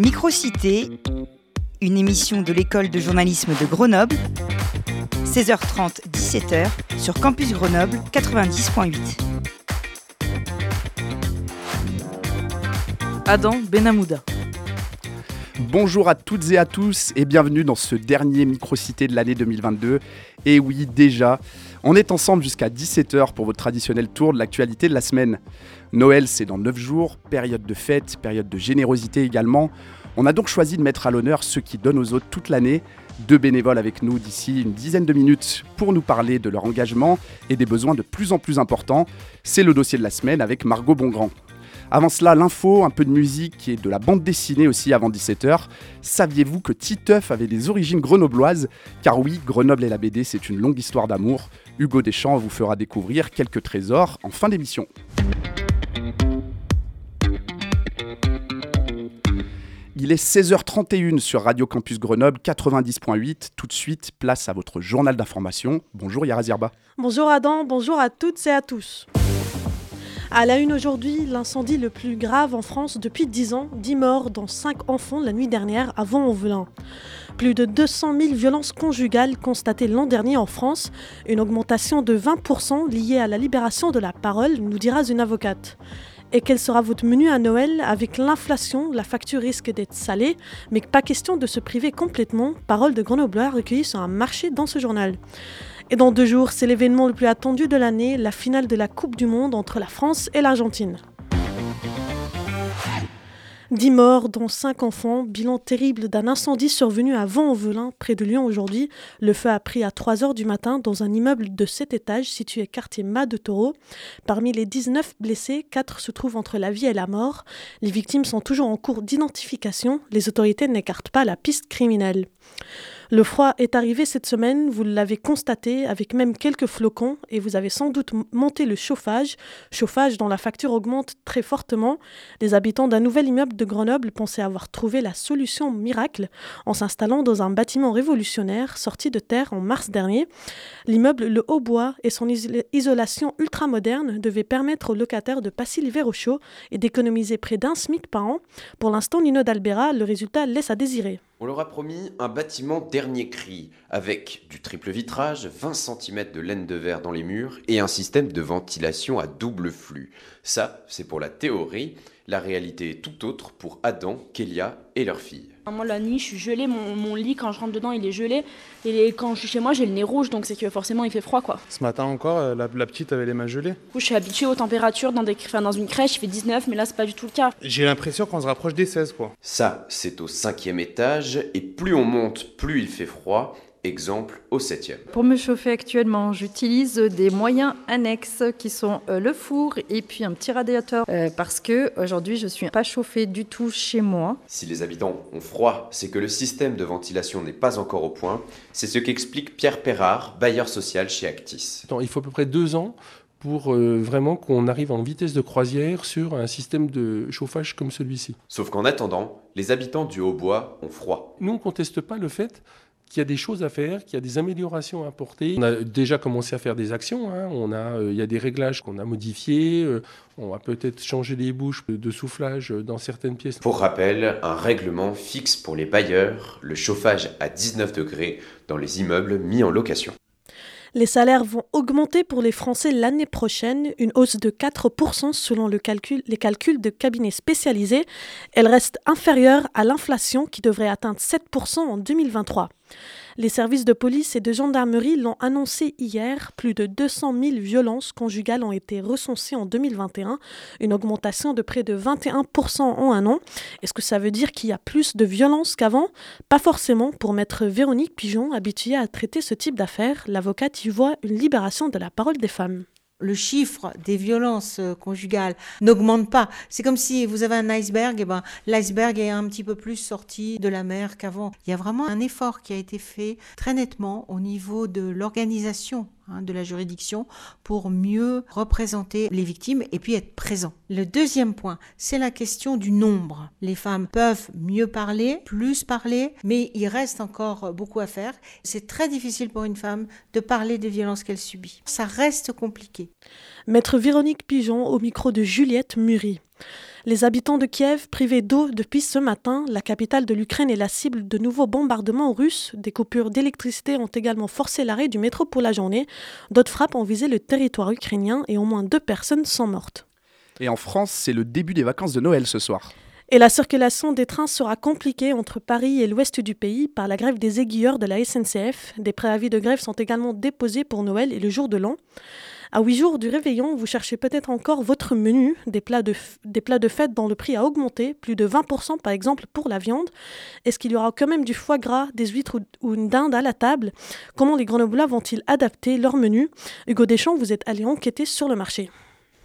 Microcité, une émission de l'école de journalisme de Grenoble, 16h30, 17h sur Campus Grenoble 90.8. Adam Benamouda. Bonjour à toutes et à tous et bienvenue dans ce dernier Microcité de l'année 2022. Et oui, déjà, on est ensemble jusqu'à 17h pour votre traditionnel tour de l'actualité de la semaine. Noël, c'est dans 9 jours, période de fête, période de générosité également. On a donc choisi de mettre à l'honneur ceux qui donnent aux autres toute l'année. Deux bénévoles avec nous d'ici une dizaine de minutes pour nous parler de leur engagement et des besoins de plus en plus importants. C'est le dossier de la semaine avec Margot Bongrand. Avant cela, l'info, un peu de musique et de la bande dessinée aussi avant 17h. Saviez-vous que Titeuf avait des origines grenobloises? Car oui, Grenoble et la BD, c'est une longue histoire d'amour. Hugo Deschamps vous fera découvrir quelques trésors en fin d'émission. Il est 16h31 sur Radio Campus Grenoble 90.8. Tout de suite, place à votre journal d'information. Bonjour Yara Zirba. Bonjour Adam, bonjour à toutes et à tous. À la une aujourd'hui, l'incendie le plus grave en France depuis 10 ans, 10 morts dont 5 enfants la nuit dernière avant Vaux-en-Velin. Plus de 200 000 violences conjugales constatées l'an dernier en France, une augmentation de 20% liée à la libération de la parole, nous dira une avocate. Et quel sera votre menu à Noël Avec l'inflation, la facture risque d'être salée, mais pas question de se priver complètement. Parole de Grenoblois recueillie sur un marché dans ce journal. Et dans deux jours, c'est l'événement le plus attendu de l'année, la finale de la Coupe du Monde entre la France et l'Argentine. 10 morts, dont 5 enfants. Bilan terrible d'un incendie survenu à Vent-en-Velin, près de Lyon aujourd'hui. Le feu a pris à 3 heures du matin dans un immeuble de 7 étages situé quartier Mas de Taureau. Parmi les 19 blessés, 4 se trouvent entre la vie et la mort. Les victimes sont toujours en cours d'identification. Les autorités n'écartent pas la piste criminelle. Le froid est arrivé cette semaine, vous l'avez constaté, avec même quelques flocons, et vous avez sans doute monté le chauffage, chauffage dont la facture augmente très fortement. Les habitants d'un nouvel immeuble de Grenoble pensaient avoir trouvé la solution miracle en s'installant dans un bâtiment révolutionnaire sorti de terre en mars dernier. L'immeuble Le Haut-Bois et son isolation ultramoderne devaient permettre aux locataires de passer l'hiver au chaud et d'économiser près d'un SMIC par an. Pour l'instant, Nino d'Albera, le résultat laisse à désirer. On leur a promis un bâtiment dernier cri, avec du triple vitrage, 20 cm de laine de verre dans les murs et un système de ventilation à double flux. Ça, c'est pour la théorie. La réalité est tout autre pour Adam, Kélia et leur fille. Moi, la nuit, je suis gelée, mon, lit, quand je rentre dedans, il est gelé. Et quand je suis chez moi, j'ai le nez rouge, donc c'est que forcément, il fait froid, quoi. Ce matin encore, euh, la, petite avait les mains gelées. Du coup, je suis habituée aux températures dans, des, dans une crèche, il fait 19, mais là, c'est pas du tout le cas. J'ai l'impression qu'on se rapproche des 16, quoi. Ça, c'est au cinquième étage, et plus on monte, plus il fait froid. Exemple au septième. Pour me chauffer actuellement, j'utilise des moyens annexes qui sont euh, le four et puis un petit radiateur euh, parce que aujourd'hui je suis pas chauffée du tout chez moi. Si les habitants ont froid, c'est que le système de ventilation n'est pas encore au point. C'est ce qu'explique Pierre Perrard, bailleur social chez Actis. il faut à peu près deux ans pour euh, vraiment qu'on arrive en vitesse de croisière sur un système de chauffage comme celui-ci. Sauf qu'en attendant, les habitants du Haut-Bois ont froid. Nous, on ne conteste pas le fait qu'il y a des choses à faire, qu'il y a des améliorations à apporter. On a déjà commencé à faire des actions. Hein. On a, euh, il y a des réglages qu'on a modifiés. Euh, on va peut-être changer les bouches de soufflage dans certaines pièces. Pour rappel, un règlement fixe pour les bailleurs le chauffage à 19 degrés dans les immeubles mis en location. Les salaires vont augmenter pour les Français l'année prochaine, une hausse de 4% selon les calculs de cabinets spécialisés. Elle reste inférieure à l'inflation qui devrait atteindre 7% en 2023. Les services de police et de gendarmerie l'ont annoncé hier. Plus de 200 000 violences conjugales ont été recensées en 2021, une augmentation de près de 21% en un an. Est-ce que ça veut dire qu'il y a plus de violences qu'avant? Pas forcément. Pour maître Véronique Pigeon, habituée à traiter ce type d'affaires, l'avocate y voit une libération de la parole des femmes le chiffre des violences euh, conjugales n'augmente pas. C'est comme si vous avez un iceberg, et ben l'iceberg est un petit peu plus sorti de la mer qu'avant. Il y a vraiment un effort qui a été fait très nettement au niveau de l'organisation Hein, de la juridiction pour mieux représenter les victimes et puis être présent. Le deuxième point, c'est la question du nombre. Les femmes peuvent mieux parler, plus parler, mais il reste encore beaucoup à faire. C'est très difficile pour une femme de parler des violences qu'elle subit. Ça reste compliqué. Maître Véronique Pigeon au micro de Juliette Murie. Les habitants de Kiev, privés d'eau depuis ce matin, la capitale de l'Ukraine est la cible de nouveaux bombardements russes. Des coupures d'électricité ont également forcé l'arrêt du métro pour la journée. D'autres frappes ont visé le territoire ukrainien et au moins deux personnes sont mortes. Et en France, c'est le début des vacances de Noël ce soir. Et la circulation des trains sera compliquée entre Paris et l'ouest du pays par la grève des aiguilleurs de la SNCF. Des préavis de grève sont également déposés pour Noël et le jour de l'an. À huit jours du réveillon, vous cherchez peut-être encore votre menu. Des plats, de fête dont le prix a augmenté, plus de 20% par exemple pour la viande. Est-ce qu'il y aura quand même du foie gras, des huîtres ou, une dinde à la table? Comment les Grenoblois vont-ils adapter leur menu? Hugo Deschamps, vous êtes allé enquêter sur le marché.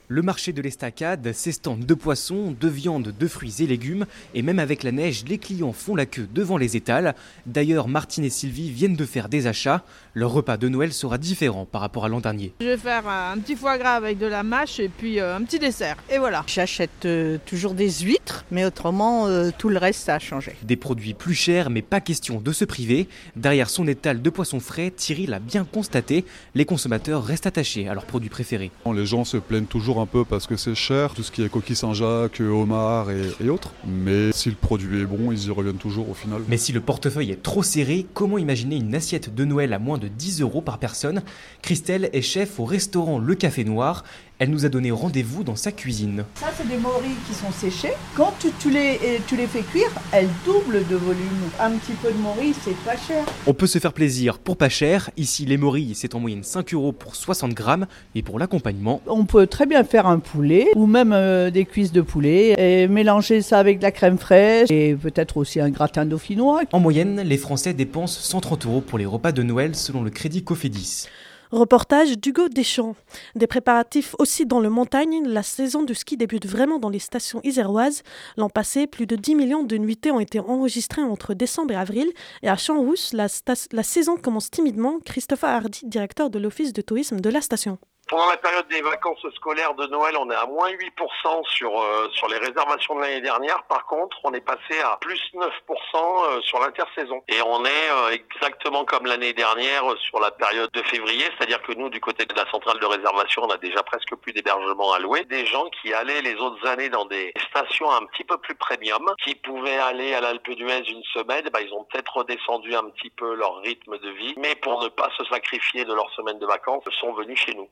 Le marché de l'estacade s'estend de poissons, de viande, de fruits et légumes, et même avec la neige, les clients font la queue devant les étals. D'ailleurs, Martine et Sylvie viennent de faire des achats. Leur repas de Noël sera différent par rapport à l'an dernier. Je vais faire un petit foie gras avec de la mâche et puis euh, un petit dessert. Et voilà. J'achète euh, toujours des huîtres, mais autrement, euh, tout le reste, ça a changé. Des produits plus chers, mais pas question de se priver. Derrière son étal de poissons frais, Thierry l'a bien constaté, les consommateurs restent attachés à leurs produits préférés. Les gens se plaignent toujours un peu parce que c'est cher, tout ce qui est coquille Saint-Jacques, homard et, et autres. Mais si le produit est bon, ils y reviennent toujours au final. Mais si le portefeuille est trop serré, comment imaginer une assiette de Noël à moins de 10 euros par personne? Christelle est chef au restaurant Le Café Noir. Elle nous a donné rendez-vous dans sa cuisine. Ça, c'est des morilles qui sont séchées. Quand tu, tu les, tu les fais cuire, elles doublent de volume. Un petit peu de morilles, c'est pas cher. On peut se faire plaisir pour pas cher. Ici, les morilles, c'est en moyenne 5 euros pour 60 grammes. Et pour l'accompagnement, On peut très bien faire un poulet ou même euh, des cuisses de poulet et mélanger ça avec de la crème fraîche et peut-être aussi un gratin dauphinois. en moyenne, les Français dépensent 130 euros pour les repas de Noël selon le crédit Cofidis. Reportage d'Hugo Deschamps. Des préparatifs aussi dans le montagne. La saison du ski débute vraiment dans les stations iséroises. L'an passé, plus de 10 millions de nuitées ont été enregistrées entre décembre et avril. Et à Champs-Rousse, la, la saison commence timidement. Christopher Hardy, directeur de l'Office de tourisme de la station. Pendant la période des vacances scolaires de Noël, on est à moins 8% sur, euh, sur les réservations de l'année dernière. Par contre, on est passé à plus 9% euh, sur l'intersaison. Et on est euh, exactement comme l'année dernière euh, sur la période de février, c'est-à-dire que nous, du côté de la centrale de réservation, on a déjà presque plus d'hébergements à louer. Des gens qui allaient les autres années dans des stations un petit peu plus premium, qui pouvaient aller à l'Alpe d'Huez une semaine, ben, ils ont peut-être redescendu un petit peu leur rythme de vie, mais pour ne pas se sacrifier de leur semaine de vacances, sont venus chez nous.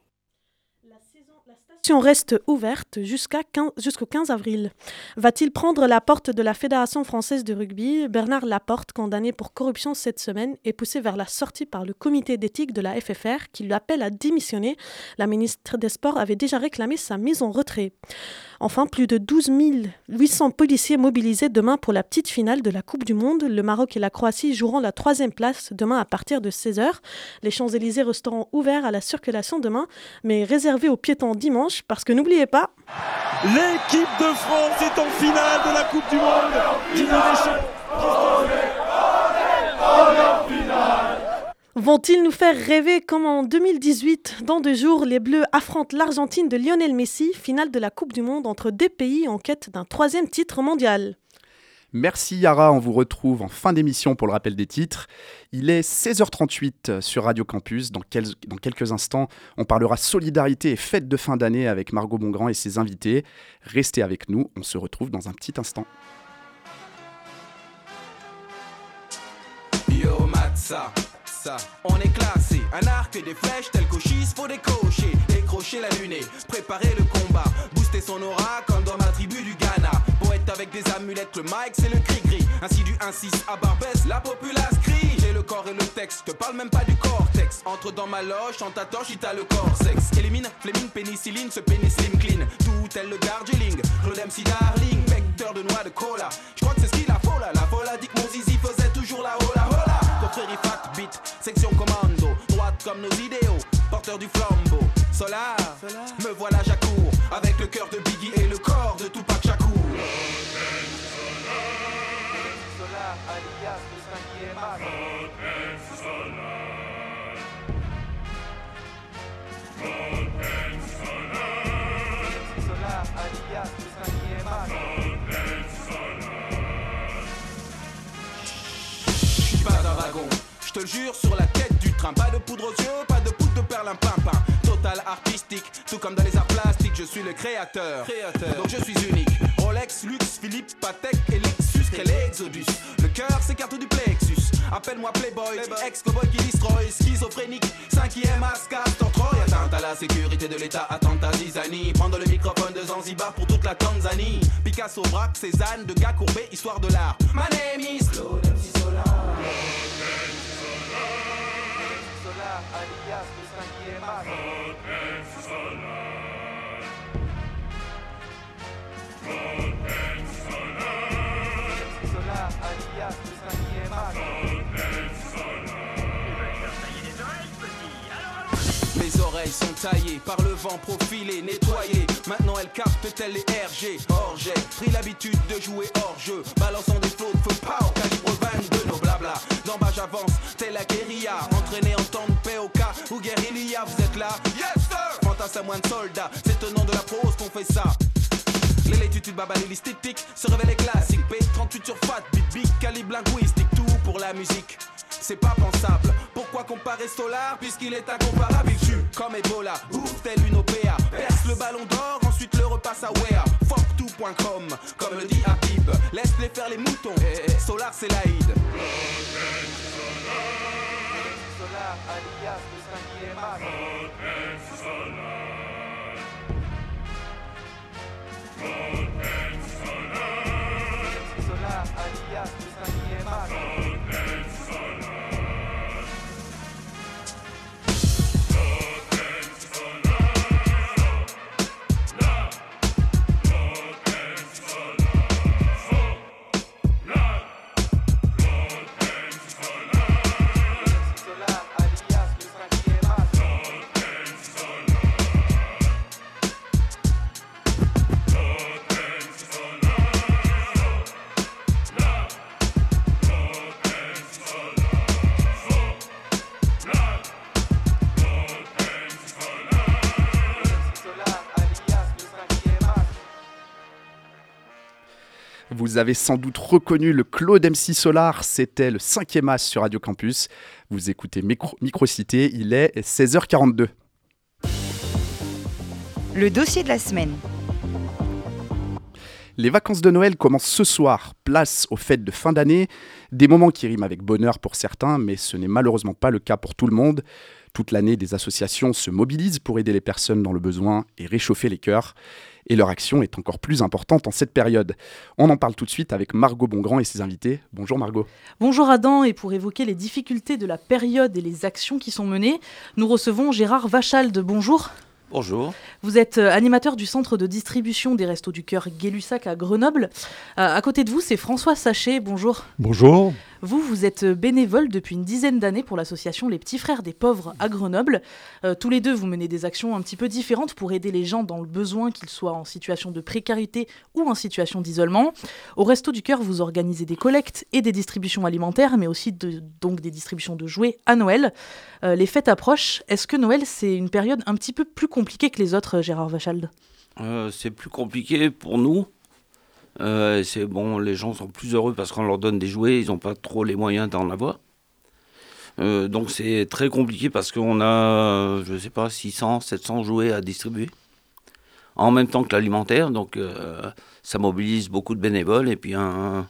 La station reste ouverte jusqu'à 15 jusqu'au 15 avril. Va-t-il prendre la porte de la Fédération française de rugby? Bernard Laporte, condamné pour corruption cette semaine, est poussé vers la sortie par le comité d'éthique de la FFR qui lui appelle à démissionner. La ministre des Sports avait déjà réclamé sa mise en retrait. Enfin, plus de 12 800 policiers mobilisés demain pour la petite finale de la Coupe du Monde. Le Maroc et la Croatie joueront la troisième place demain à partir de 16h. Les Champs-Élysées resteront ouverts à la circulation demain, mais réservés aux piétons dimanche parce que n'oubliez pas, L'équipe de France est en finale de la Coupe du Monde. Vont-ils nous faire rêver comme en 2018 Dans deux jours, les Bleus affrontent l'Argentine de Lionel Messi, finale de la Coupe du Monde entre deux pays en quête d'un troisième titre mondial. Merci Yara, on vous retrouve en fin d'émission pour le rappel des titres. Il est 16h38 sur Radio Campus. Dans, quel- dans quelques instants, on parlera solidarité et fête de fin d'année avec Margot Bongrand et ses invités. Restez avec nous, on se retrouve dans un petit instant. Yo Matza, on est classé. Un arc et des flèches tel qu'Oshis, faut décocher. Décrocher la lunée, préparer le combat. Booster son aura comme dans ma tribu du Ghana. Poète avec des amulettes, le mic c'est le cri-gris. Ainsi du 1-6 à Barbès, la populace crie. J'ai le corps et le texte, te parle même pas du cortex. Entre dans ma loge, chante ta torche, t'as le corps sexe. Élimine, flémine, pénicilline, ce pénis slim clean. Tout tel le Darjeeling, Claude MC Darling, vecteur de noix de cola. Je crois que c'est ce qu'il a faut là. La folle a dit que mon zizi faisait Nos idéaux, porteur du flambeau. Solar, me voilà j'accours. Avec le cœur de Biggie et le corps de Tupac Shakur. Solar. Je suis pas un wagon, je te jure sur la tête Pas de poudre aux yeux, pas de poudre de perlimpinpin. Total total artistique. Tout comme dans les arts plastiques, je suis le créateur. créateur. Donc je suis unique. Rolex, Lux, Philippe, Patek et Lexus, quel exodus? Le cœur s'écarte du plexus. Appelle-moi Playboy, ex-cowboy qui destroy, schizophrénique, cinquième ascar, Troy. Atteinte à la sécurité de l'État, atteinte à Zizani. Prendre le microphone de Zanzibar pour toute la Tanzanie. Picasso, Braque, Cézanne, de gars courbés, histoire de l'art. My name is Claude MC Solar. Solar, le cinquième oreilles sont taillées par le vent profilé, nettoyées. Maintenant elles captent telles les RG. Or j'ai pris l'habitude de jouer hors jeu, balançant des flots de feu pow, calibre 22, nos blabla. D'en bas j'avance, telle la guérilla, entraîné en temps de POK ou guérilla. Vous êtes là? Yes sir! Fantasme à moins de soldats, c'est au nom de la prose qu'on fait ça. Les l'étude baba les l'esthétique se révèlent classiques P38 sur fat, big big calibre linguistique Tout pour la musique, c'est pas pensable. Pourquoi comparer Solar puisqu'il est incomparable? Il tue comme Ebola, ouf tel une OPA Perce le ballon d'or, ensuite le repasse à Wea. Fuck tout.com, comme le dit Habib. Laisse-les faire les moutons, Solar c'est l'Aïd. Solar alias le Vous avez sans doute reconnu le Claude MC Solar, c'était le cinquième as sur Radio Campus. Vous écoutez Micro- Microcité, il est 16h42. Le dossier de la semaine. Les vacances de Noël commencent ce soir, place aux fêtes de fin d'année, des moments qui riment avec bonheur pour certains, mais ce n'est malheureusement pas le cas pour tout le monde. Toute l'année, des associations se mobilisent pour aider les personnes dans le besoin et réchauffer les cœurs. Et leur action est encore plus importante en cette période. On en parle tout de suite avec Margot Bongrand et ses invités. Bonjour Margot. Bonjour Adam, et pour évoquer les difficultés de la période et les actions qui sont menées, nous recevons Gérard Vachalde. Bonjour. Bonjour. Vous êtes euh, animateur du centre de distribution des Restos du Cœur Gay-Lussac à Grenoble. Euh, à côté de vous, c'est François Sachet. Bonjour. Bonjour. Vous, vous êtes bénévole depuis une dizaine d'années pour l'association Les Petits Frères des Pauvres à Grenoble. Euh, tous les deux, vous menez des actions un petit peu différentes pour aider les gens dans le besoin, qu'ils soient en situation de précarité ou en situation d'isolement. Au Resto du Cœur, vous organisez des collectes et des distributions alimentaires, mais aussi donc des distributions de jouets à Noël. Euh, les fêtes approchent. Est-ce que Noël, c'est une période un petit peu plus compliquée que les autres, Gérard Vachalde Euh, c'est plus compliqué pour nous. Euh, c'est bon, les gens sont plus heureux parce qu'on leur donne des jouets, ils n'ont pas trop les moyens d'en avoir. Euh, donc c'est très compliqué parce qu'on a, je sais pas, 600, 700 jouets à distribuer en même temps que l'alimentaire. Donc euh, ça mobilise beaucoup de bénévoles et puis un-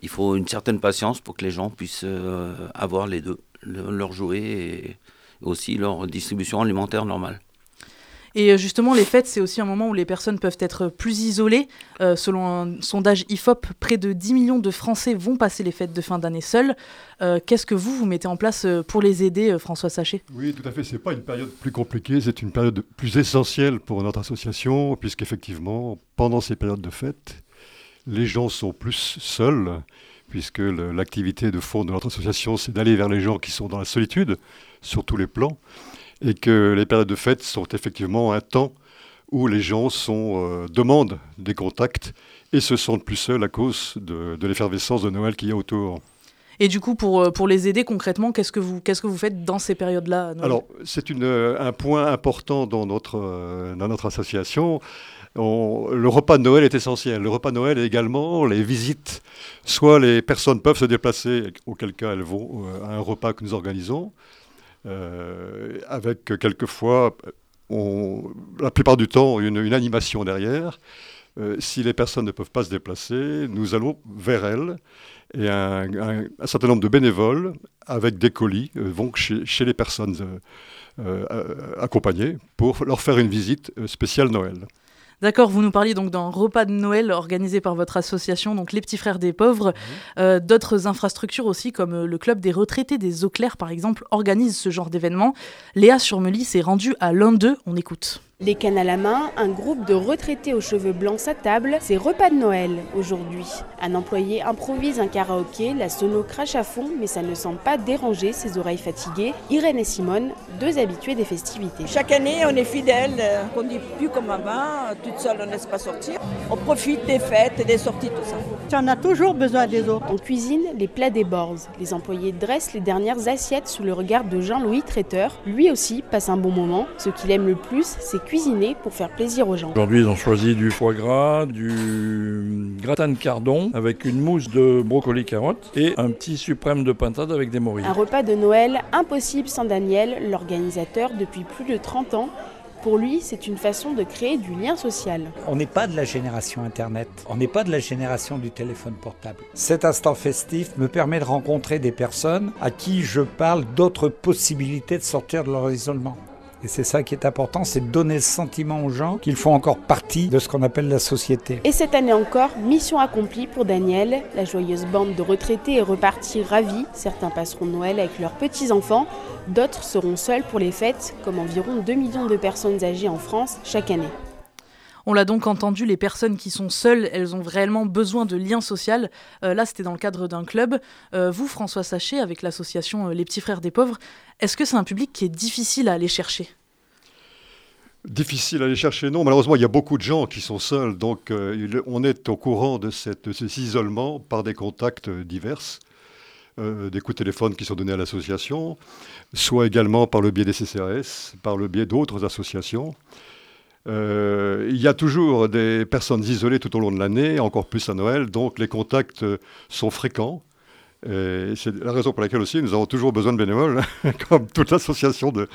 il faut une certaine patience pour que les gens puissent avoir les deux, le- leurs jouets et aussi leur distribution alimentaire normale. Et euh, justement, les fêtes, c'est aussi un moment où les personnes peuvent être plus isolées. Euh, selon un sondage IFOP, près de 10 millions de Français vont passer les fêtes de fin d'année seuls. Euh, Qu'est-ce que vous, vous mettez en place pour les aider, François Sachet? Oui, tout à fait. C'est pas une période plus compliquée, c'est une période plus essentielle pour notre association, puisqu'effectivement, pendant ces périodes de fête, les gens sont plus seuls, puisque l'activité de fond de notre association, c'est d'aller vers les gens qui sont dans la solitude, sur tous les plans, et que les périodes de fête sont effectivement un temps où les gens sont, euh, demandent des contacts et se sentent plus seuls à cause de, de l'effervescence de Noël qu'il y a autour. Et du coup, pour, euh, pour les aider concrètement, qu'est-ce que vous, qu'est-ce que vous faites dans ces périodes-là Alors, c'est un point important dans notre, euh, dans notre association. On- le repas de Noël est essentiel. Le repas de Noël est également les visites. Soit les personnes peuvent se déplacer, auquel cas elles vont à un repas que nous organisons, avec quelquefois la plupart du temps une, animation derrière. Euh, si les personnes ne peuvent pas se déplacer, nous allons vers elles et un, certain nombre de bénévoles avec des colis euh, vont chez, les personnes euh, euh, accompagnées pour leur faire une visite euh, spéciale Noël. D'accord, vous nous parliez donc d'un repas de Noël organisé par votre association, donc les Petits Frères des Pauvres. Euh, D'autres infrastructures aussi, comme euh, le Club des retraités des Eaux Claires, par exemple, organisent ce genre d'événement. Léa Surmely s'est rendue à l'un d'eux, on écoute. Les cannes à la main, un groupe de retraités aux cheveux blancs s'attable, c'est repas de Noël aujourd'hui. Un employé improvise un karaoké, la sono crache à fond, mais ça ne semble pas déranger ses oreilles fatiguées. Irène et Simone, deux habitués des festivités. Chaque année, on est fidèles, euh, on dit plus comme avant, euh, toute seule on ne laisse pas sortir. On profite des fêtes et des sorties, tout ça. Tu en as toujours besoin des autres. En cuisine, les plats débordent. Les employés dressent les dernières assiettes sous le regard de Jean-Louis Traiteur. Lui aussi passe un bon moment. Ce qu'il aime le plus, c'est cuisiner pour faire plaisir aux gens. Aujourd'hui, ils ont choisi du foie gras, du gratin de cardon avec une mousse de brocoli carotte et un petit suprême de pintade avec des morilles. Un repas de Noël impossible sans Daniel, l'organisateur depuis plus de 30 ans. Pour lui, c'est une façon de créer du lien social. On n'est pas de la génération Internet, on n'est pas de la génération du téléphone portable. Cet instant festif me permet de rencontrer des personnes à qui je parle d'autres possibilités de sortir de leur isolement. Et c'est ça qui est important, c'est de donner le sentiment aux gens qu'ils font encore partie de ce qu'on appelle la société. Et cette année encore, mission accomplie pour Daniel. La joyeuse bande de retraités est repartie ravie. Certains passeront Noël avec leurs petits-enfants, d'autres seront seuls pour les fêtes, comme environ 2 millions de personnes âgées en France chaque année. On l'a donc entendu, les personnes qui sont seules, elles ont réellement besoin de lien social. Euh, là, c'était dans le cadre d'un club. Euh, vous, François Sachet, avec l'association euh, Les Petits Frères des Pauvres, est-ce que c'est un public qui est difficile à aller chercher? Difficile à aller chercher, non. Malheureusement, il y a beaucoup de gens qui sont seuls, donc on est au courant de, cette, cet isolement par des contacts divers, des coups de téléphone qui sont donnés à l'association, soit également par le biais des CCRS, par le biais d'autres associations. Euh, il y a toujours des personnes isolées tout au long de l'année, encore plus à Noël, donc les contacts euh, sont fréquents. C'est la raison pour laquelle aussi nous avons toujours besoin de bénévoles, comme toute l'association de...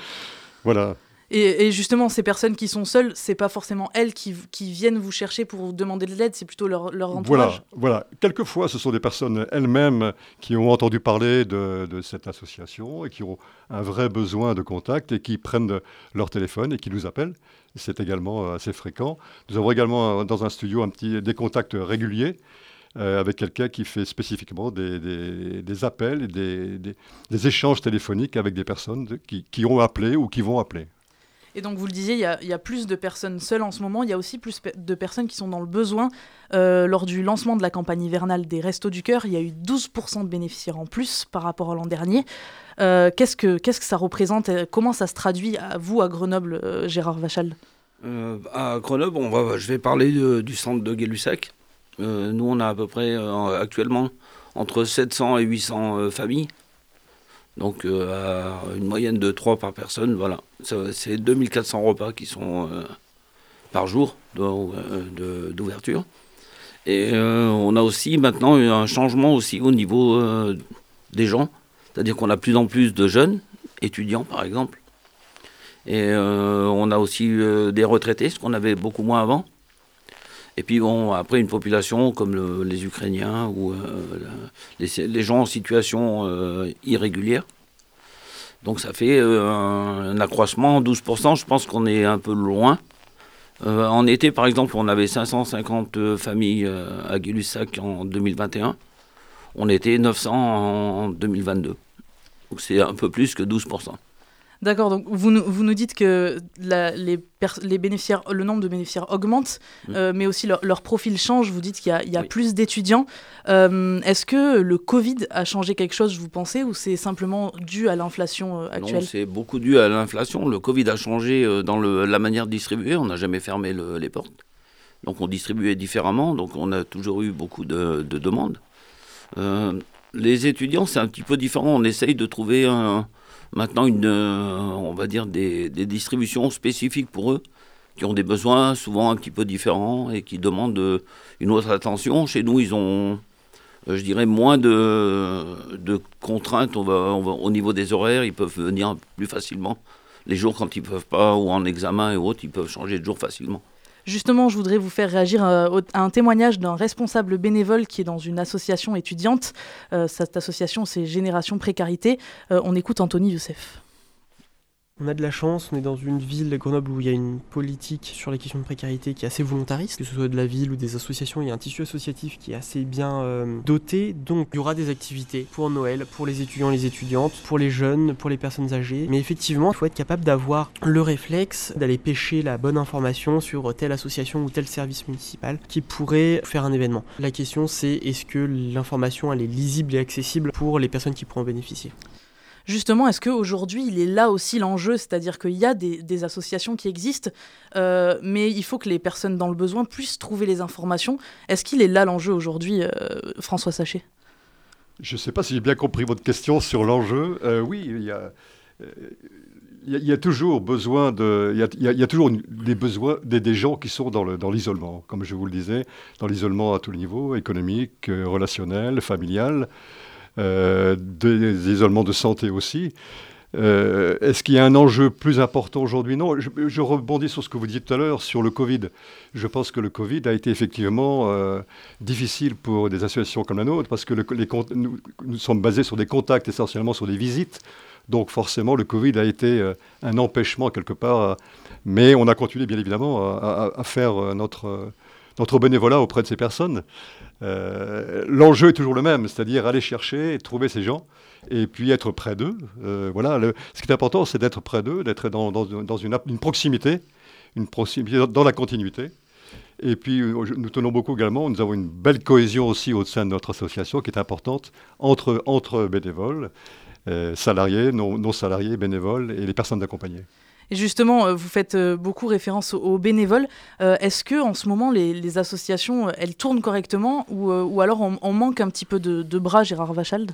Voilà. Et, justement, ces personnes qui sont seules, c'est pas forcément elles qui, viennent vous chercher pour vous demander de l'aide, c'est plutôt leur, leur entourage. Voilà, voilà. Quelquefois, ce sont des personnes elles-mêmes qui ont entendu parler de, cette association et qui ont un vrai besoin de contact et qui prennent leur téléphone et qui nous appellent. C'est également euh, assez fréquent. Nous avons également euh, dans un studio un petit, des contacts réguliers euh, avec quelqu'un qui fait spécifiquement des, appels des, des- échanges téléphoniques avec des personnes qui ont appelé ou qui vont appeler. Et donc, vous le disiez, il y, a- plus de personnes seules en ce moment. Il y a aussi plus de personnes qui sont dans le besoin. Euh, lors du lancement de la campagne hivernale des Restos du Cœur, il y a eu 12% de bénéficiaires en plus par rapport à l'an dernier. Euh, Qu'est-ce que ça représente Comment ça se traduit à vous, à Grenoble, euh, Gérard Vachal? À Grenoble, je vais parler du centre de Gay-Lussac. Nous, on a à peu près actuellement entre 700 et 800 euh, familles. Donc, euh, à une moyenne de 3 par personne. Voilà. C'est 2400 repas qui sont euh, par jour euh, d'ouverture. Et on a aussi maintenant eu un changement aussi au niveau des gens. C'est-à-dire qu'on a de plus en plus de jeunes, étudiants par exemple. Et on a aussi des retraités, ce qu'on avait beaucoup moins avant. Et puis bon, après une population comme le- les Ukrainiens ou euh, les, gens en situation euh, irrégulière. Donc ça fait euh, un, un accroissement, 12%, je pense qu'on est un peu loin. En été, par exemple, on avait 550 familles à Gay-Lussac en 2021. On était 900 en 2022. Donc c'est un peu plus que 12%. D'accord, donc vous nous, vous nous dites que la- les, les bénéficiaires, le nombre de bénéficiaires augmente, Mm. euh, mais aussi leur, leur profil change. Vous dites qu'il y a, il y a plus d'étudiants. Euh, Est-ce que le Covid a changé quelque chose, vous pensez, ou c'est simplement dû à l'inflation euh, Non, actuelle? c'est beaucoup dû à l'inflation. Le Covid a changé dans le- la manière de distribuer. On n'a jamais fermé le- les portes. Donc on distribuait différemment. Donc on a toujours eu beaucoup de, de demandes. Euh, les étudiants, c'est un petit peu différent. On essaye de trouver un- maintenant euh, on va dire des, distributions spécifiques pour eux, qui ont des besoins souvent un petit peu différents et qui demandent euh, une autre attention. Chez nous, ils ont, euh, je dirais, moins de, contraintes au niveau des horaires. Ils peuvent venir plus facilement les jours quand ils peuvent pas, ou en examen et autres, ils peuvent changer de jour facilement. Justement, je voudrais vous faire réagir à, un témoignage d'un responsable bénévole qui est dans une association étudiante. cette association, c'est Génération Précarité. on écoute Anthony Youssef. On a de la chance, on est dans une ville, Grenoble, où il y a une politique sur les questions de précarité qui est assez volontariste, que ce soit de la ville ou des associations, il y a un tissu associatif qui est assez bien euh, doté, donc il y aura des activités pour Noël, pour les étudiants et les étudiantes, pour les jeunes, pour les personnes âgées, mais effectivement, il faut être capable d'avoir le réflexe d'aller pêcher la bonne information sur telle association ou tel service municipal qui pourrait faire un événement. La question c'est est-ce que l'information elle est lisible et accessible pour les personnes qui pourront en bénéficier? Justement, est-ce qu'aujourd'hui, il est là aussi l'enjeu? C'est-à-dire qu'il y a des, associations qui existent, euh, mais il faut que les personnes dans le besoin puissent trouver les informations. Est-ce qu'il est là l'enjeu aujourd'hui, euh, François Sachet Je ne sais pas si j'ai bien compris votre question sur l'enjeu. Euh, oui, il y a... Toujours besoin de, il y a, toujours des besoins des, gens qui sont dans l'isolement, comme je vous le disais, dans l'isolement à tous les niveaux, économique, relationnel, familial. Euh, des isolements de santé aussi. Euh, est-ce qu'il y a un enjeu plus important aujourd'hui? Non, je, rebondis sur ce que vous disiez tout à l'heure sur le Covid. Je pense que le Covid a été effectivement euh, difficile pour des associations comme la nôtre parce que nous, sommes basés sur des contacts essentiellement sur des visites. Donc forcément, le Covid a été un empêchement quelque part. mais on a continué bien évidemment à faire notre, notre bénévolat auprès de ces personnes. Euh, l'enjeu est toujours le même, c'est-à-dire aller chercher, trouver ces gens et puis être près d'eux. Euh, voilà, ce qui est important, c'est d'être près d'eux, d'être dans, une, proximité, dans la continuité. Et puis, euh, nous tenons beaucoup également, nous avons une belle cohésion aussi au sein de notre association qui est importante entre, entre bénévoles, salariés, non, salariés, bénévoles et les personnes accompagnées. Et justement, euh, vous faites euh, beaucoup référence aux, bénévoles. Euh, est-ce que en ce moment, les, associations, elles tournent correctement ou, alors on, manque un petit peu de, bras, Gérard Vachald?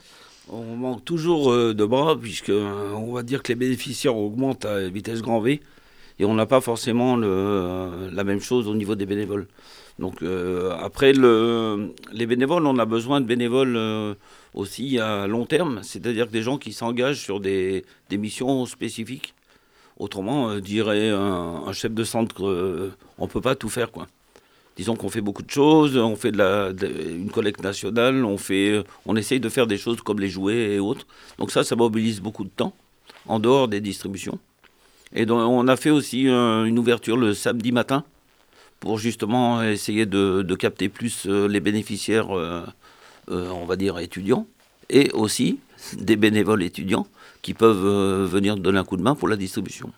On manque toujours de bras, puisque on va dire que les bénéficiaires augmentent à vitesse grand V, et on n'a pas forcément la même chose au niveau des bénévoles. Donc après, le, les bénévoles, on a besoin de bénévoles aussi à long terme, c'est-à-dire des gens qui s'engagent sur des missions spécifiques. Autrement, euh, dirait un, chef de centre, euh, on ne peut pas tout faire. quoi. Disons qu'on fait beaucoup de choses, on fait de la, une collecte nationale, on, fait, on essaye de faire des choses comme les jouets et autres. Donc ça, ça mobilise beaucoup de temps, en dehors des distributions. Et donc, on a fait aussi euh, une ouverture le samedi matin pour justement essayer de capter plus les bénéficiaires, on va dire, étudiants, et aussi des bénévoles étudiants qui peuvent euh, venir donner un coup de main pour la distribution.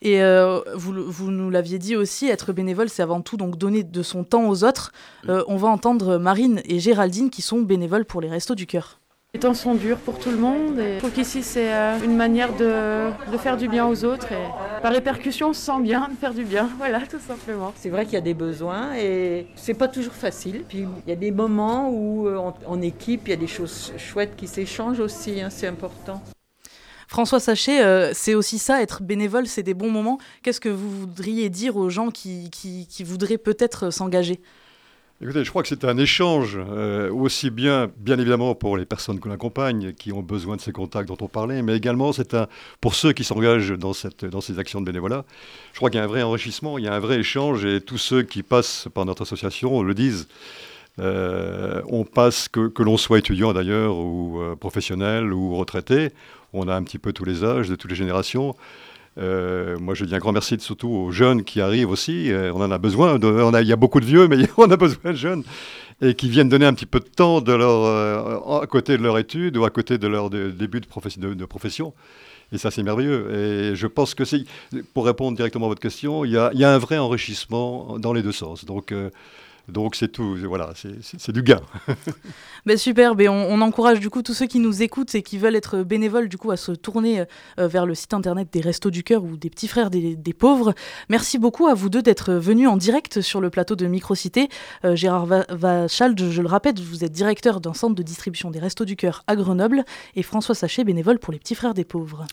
Et euh, vous, vous, nous l'aviez dit aussi, être bénévole, c'est avant tout donc donner de son temps aux autres. Mm. Euh, on va entendre Marine et Géraldine qui sont bénévoles pour les Restos du Cœur. Les temps sont durs pour tout le monde et je trouve qu'ici c'est une manière de, de, faire du bien aux autres et par répercussion on se sent bien de faire du bien, voilà tout simplement. C'est vrai qu'il y a des besoins et c'est pas toujours facile. Puis il y a des moments où en, équipe il y a des choses chouettes qui s'échangent aussi, hein, c'est important. François Sachet, euh, c'est aussi ça, être bénévole, c'est des bons moments. Qu'est-ce que vous voudriez dire aux gens qui, qui, voudraient peut-être s'engager? Écoutez, je crois que c'est un échange euh, aussi bien, bien évidemment, pour les personnes que l'on accompagne, qui ont besoin de ces contacts dont on parlait, mais également c'est un, pour ceux qui s'engagent dans, cette, dans ces actions de bénévolat. Je crois qu'il y a un vrai enrichissement, il y a un vrai échange, et tous ceux qui passent par notre association le disent. Euh, on passe, que, que l'on soit étudiant d'ailleurs, ou professionnel, ou retraité, on a un petit peu tous les âges, de toutes les générations. Euh, moi, je dis un grand merci surtout aux jeunes qui arrivent aussi. Euh, on en a besoin. il y a beaucoup de vieux, mais on a besoin de jeunes et qui viennent donner un petit peu de temps de leur, euh, à côté de leur étude ou à côté de leur début de, profession. Et ça, c'est merveilleux. Et je pense que c'est, pour répondre directement à votre question, il y a, un vrai enrichissement dans les deux sens. Donc, donc c'est tout, voilà, c'est du gain. ben super, ben on, encourage du coup tous ceux qui nous écoutent et qui veulent être bénévoles du coup à se tourner euh, vers le site internet des Restos du Cœur ou des Petits Frères des, Pauvres. Merci beaucoup à vous deux d'être venus en direct sur le plateau de Microcité. Euh, Gérard Vachald, je, le rappelle, vous êtes directeur d'un centre de distribution des Restos du Cœur à Grenoble et François Sachet, bénévole pour les Petits Frères des Pauvres.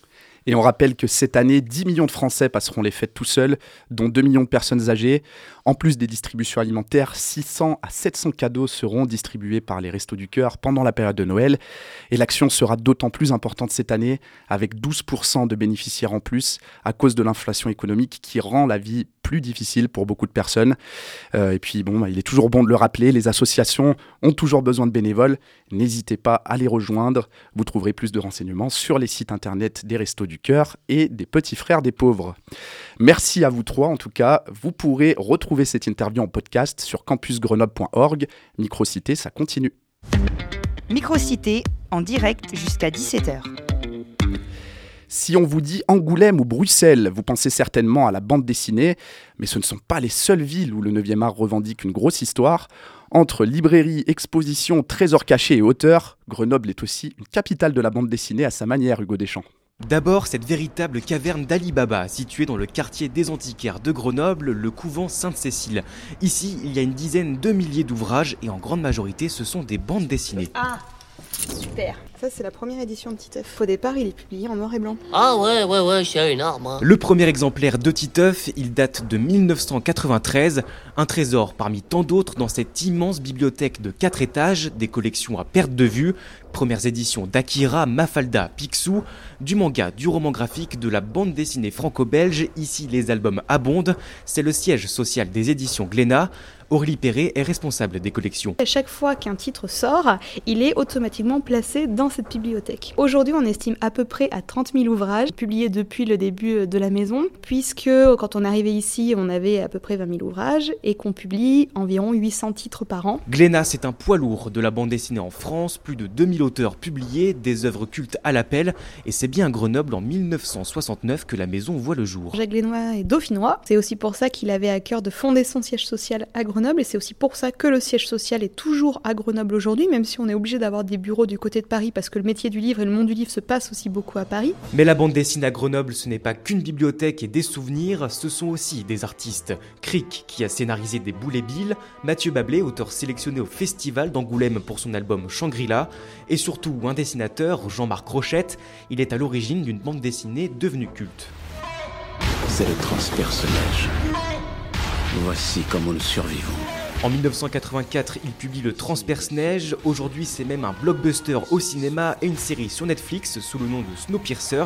Et on rappelle que cette année, 10 millions de Français passeront les fêtes tout seuls, dont 2 millions de personnes âgées. En plus des distributions alimentaires, 600 à 700 cadeaux seront distribués par les Restos du Cœur pendant la période de Noël. Et l'action sera d'autant plus importante cette année, avec 12% de bénéficiaires en plus, à cause de l'inflation économique qui rend la vie plus difficile pour beaucoup de personnes. Euh, et puis, bon, bah, il est toujours bon de le rappeler, les associations ont toujours besoin de bénévoles. N'hésitez pas à les rejoindre. Vous trouverez plus de renseignements sur les sites internet des Restos du Cœur et des Petits Frères des Pauvres. Merci à vous trois, en tout cas. Vous pourrez retrouver cette interview en podcast sur campusgrenoble.org. Microcité, ça continue. Microcité, en direct jusqu'à 17h. Si on vous dit Angoulême ou Bruxelles, vous pensez certainement à la bande dessinée, mais ce ne sont pas les seules villes où le 9e art revendique une grosse histoire. Entre librairie, exposition, trésors cachés et auteurs, Grenoble est aussi une capitale de la bande dessinée à sa manière, Hugo Deschamps. D'abord, cette véritable caverne d'Ali Baba, située dans le quartier des antiquaires de Grenoble, le couvent Sainte-Cécile. Ici, il y a une dizaine de milliers d'ouvrages et en grande majorité, ce sont des bandes dessinées. Ah, super. Ça, c'est la première édition de Titeuf. Au départ, il est publié en noir et blanc. Ah ouais, ouais, ouais, c'est énorme. Hein. Le premier exemplaire de Titeuf, il date de 1993, un trésor parmi tant d'autres dans cette immense bibliothèque de 4 étages, des collections à perte de vue, premières éditions d'Akira, Mafalda, Picsou, du manga, du roman graphique, de la bande dessinée franco-belge, ici les albums abondent, c'est le siège social des éditions Glénat, Aurélie Perret est responsable des collections. À chaque fois qu'un titre sort, il est automatiquement placé dans cette bibliothèque. Aujourd'hui, on estime à peu près à 30 000 ouvrages publiés depuis le début de la maison, puisque quand on est arrivé ici, on avait à peu près 20 000 ouvrages et qu'on publie environ 800 titres par an. Glénat, c'est un poids lourd de la bande dessinée en France, plus de 2000 auteurs publiés, des œuvres cultes à l'appel, et c'est bien à Grenoble en 1969 que la maison voit le jour. Jacques Glénois est dauphinois, c'est aussi pour ça qu'il avait à cœur de fonder son siège social à Grenoble, et c'est aussi pour ça que le siège social est toujours à Grenoble aujourd'hui, même si on est obligé d'avoir des bureaux du côté de Paris parce que le métier du livre et le monde du livre se passe aussi beaucoup à Paris. Mais la bande dessinée à Grenoble, ce n'est pas qu'une bibliothèque et des souvenirs, ce sont aussi des artistes. Cric, qui a scénarisé des Boules et Bill, Mathieu Bablé, auteur sélectionné au Festival d'Angoulême pour son album Shangri-La, et surtout un dessinateur, Jean-Marc Rochette, il est à l'origine d'une bande dessinée devenue culte. C'est le transpersonnage. Voici comment nous survivons. En 1984, il publie le Transperce-Neige. Aujourd'hui, c'est même un blockbuster au cinéma et une série sur Netflix sous le nom de Snowpiercer.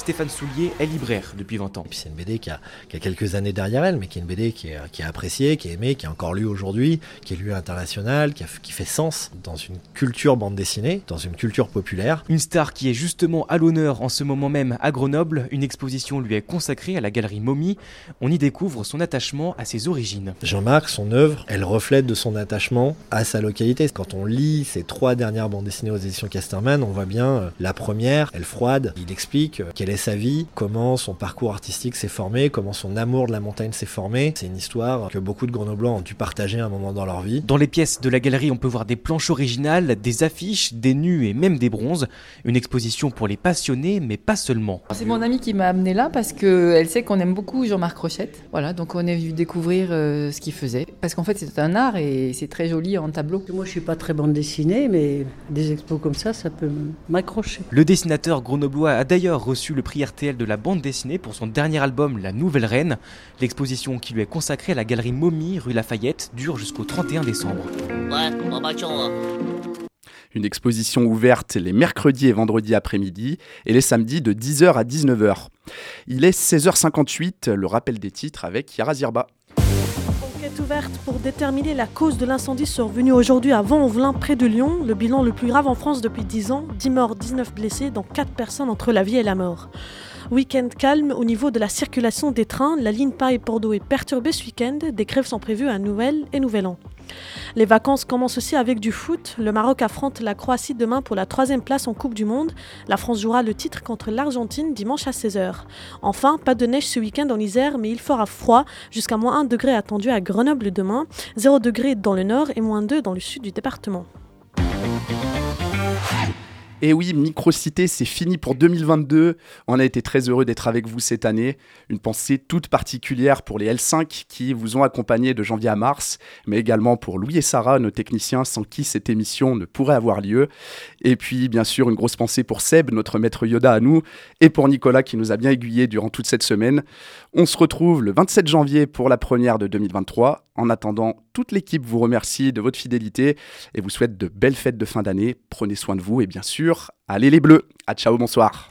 Stéphane Soulier est libraire depuis 20 ans. C'est une BD qui a, qui a, quelques années derrière elle, mais qui est une BD qui est, qui est appréciée, qui est aimée, qui est encore lue aujourd'hui, qui est lue internationale, qui, a, qui fait sens dans une culture bande dessinée, dans une culture populaire. Une star qui est justement à l'honneur en ce moment même à Grenoble. Une exposition lui est consacrée à la galerie Momie. On y découvre son attachement à ses origines. Jean-Marc, son œuvre, elle reflète de son attachement à sa localité. Quand on lit ces trois dernières bandes dessinées aux éditions Casterman, on voit bien euh, la première, elle froide, il explique quelle est sa vie, comment son parcours artistique s'est formé, comment son amour de la montagne s'est formé. C'est une histoire que beaucoup de Grenoblois ont dû partager à un moment dans leur vie. Dans les pièces de la galerie, on peut voir des planches originales, des affiches, des nus et même des bronzes. Une exposition pour les passionnés, mais pas seulement. C'est mon amie qui m'a amené là parce qu'elle sait qu'on aime beaucoup Jean-Marc Rochette. Voilà, donc on est venu découvrir euh, ce qu'il faisait. Parce qu'en fait, c'est un art et c'est très joli en tableau. Moi, je suis pas très bande dessinée, mais des expos comme ça, ça peut m'accrocher. Le dessinateur grenoblois a d'ailleurs reçu le prix RTL de la bande dessinée pour son dernier album La Nouvelle Reine. L'exposition qui lui est consacrée à la galerie Momie, rue Lafayette, dure jusqu'au 31 décembre. Ouais, on va Une exposition ouverte les mercredis et vendredis après-midi et les samedis de 10h à 19h. Il est 16h58, le rappel des titres avec Yara Zirba est ouverte pour déterminer la cause de l'incendie survenu aujourd'hui à Vent-en-Velin, près de Lyon. Le bilan le plus grave en France depuis 10 ans 10 morts, 19 blessés, dont 4 personnes entre la vie et la mort. Week-end calme au niveau de la circulation des trains. La ligne Paris-Bordeaux est perturbée ce week-end. Des grèves sont prévues à Noël et Nouvel An. Les vacances commencent aussi avec du foot. Le Maroc affronte la Croatie demain pour la troisième place en Coupe du Monde. La France jouera le titre contre l'Argentine dimanche à 16h. Enfin, pas de neige ce week-end en Isère, mais il fera froid, jusqu'à moins 1 degré attendu à Grenoble demain, 0 degré dans le nord et moins 2 dans le sud du département. Et oui, Microcité, c'est fini pour 2022. On a été très heureux d'être avec vous cette année. Une pensée toute particulière pour les L5 qui vous ont accompagné de janvier à mars, mais également pour Louis et Sarah, nos techniciens, sans qui cette émission ne pourrait avoir lieu. Et puis, bien sûr, une grosse pensée pour Seb, notre maître Yoda à nous, et pour Nicolas qui nous a bien aiguillés durant toute cette semaine. On se retrouve le 27 janvier pour la première de 2023. En attendant, toute l'équipe vous remercie de votre fidélité et vous souhaite de belles fêtes de fin d'année. Prenez soin de vous et bien sûr, allez les bleus. À ciao, bonsoir.